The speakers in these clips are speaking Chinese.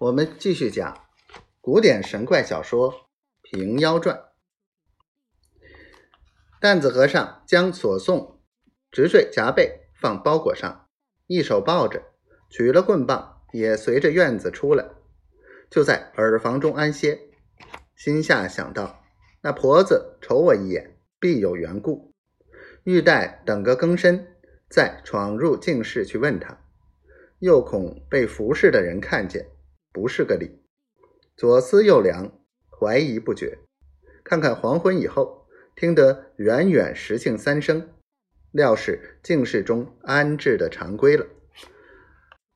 我们继续讲古典神怪小说《平妖传》。担子和尚将所送直坠夹背放包裹上，一手抱着，取了棍棒，也随着院子出来，就在耳房中安歇。心下想到：那婆子瞅我一眼，必有缘故，欲待等个更深，再闯入净室去问他。又恐被服侍的人看见，不是个理。左思右量，怀疑不决。看看黄昏以后，听得远远石磬三声，料是净室中安置的常规了。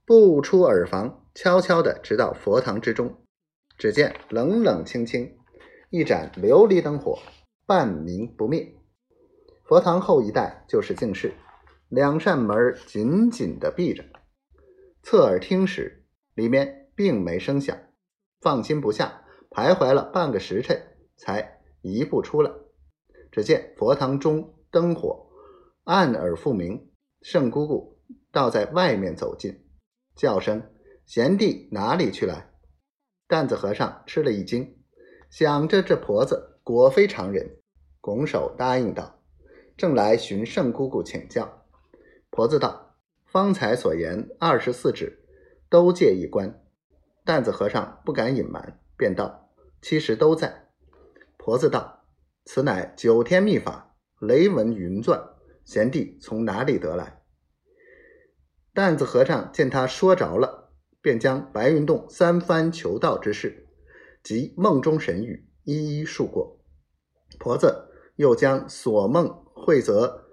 步出耳房，悄悄地直到佛堂之中。只见冷冷清清，一盏琉璃灯火，半明不灭。佛堂后一带就是净室，两扇门紧紧地闭着。侧耳听时，里面并没声响，放心不下，徘徊了半个时辰，才一步出来。只见佛堂中灯火暗而复明，圣姑姑倒在外面走近，叫声：“贤弟哪里去了？”担子和尚吃了一惊，想着这婆子果非常人，拱手答应道：“正来寻圣姑姑请教。”婆子道。方才所言二十四指，都借一关。担子和尚不敢隐瞒，便道：“其实都在。”婆子道：“此乃九天秘法，雷纹云钻，贤弟从哪里得来？”担子和尚见他说着了，便将白云洞三番求道之事及梦中神语一一述过。婆子又将所梦惠泽。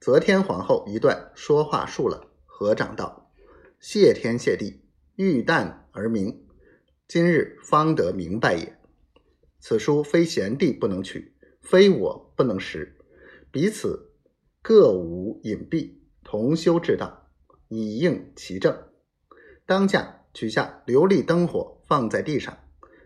则天皇后一段说话述了，合掌道：“谢天谢地，玉旦而明，今日方得明白也。此书非贤弟不能取，非我不能识，彼此各无隐蔽，同修之道，以应其正。当下取下琉璃灯火，放在地上。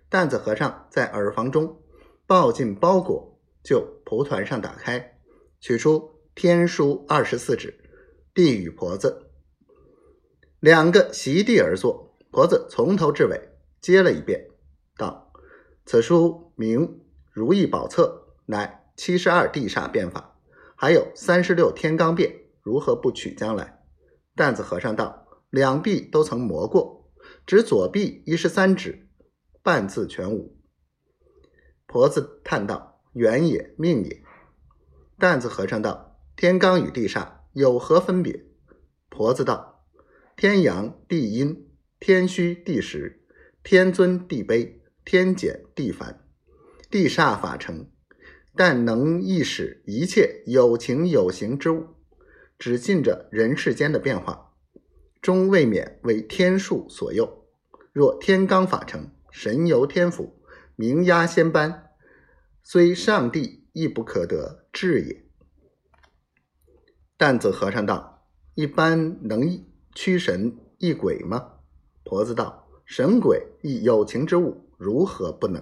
担子和尚在耳房中抱进包裹，就蒲团上打开，取出。”天书二十四纸，递与婆子，两个席地而坐。婆子从头至尾接了一遍，道：“此书名《如意宝册》，乃七十二地煞变法，还有三十六天罡变，如何不取将来？”担子和尚道：“两臂都曾磨过，只左臂一十三指，半字全无。”婆子叹道：“缘也，命也。”担子和尚道。天罡与地煞有何分别？婆子道：天阳地阴，天虚地实，天尊地卑，天简地繁，地煞法成，但能意使一切有情有形之物，只尽着人世间的变化，终未免为天数所诱。若天罡法成，神游天府，名压仙班，虽上帝亦不可得志也。担子和尚道：“一般能驱神役鬼吗？”脖子道：“神鬼亦有情之物，如何不能？”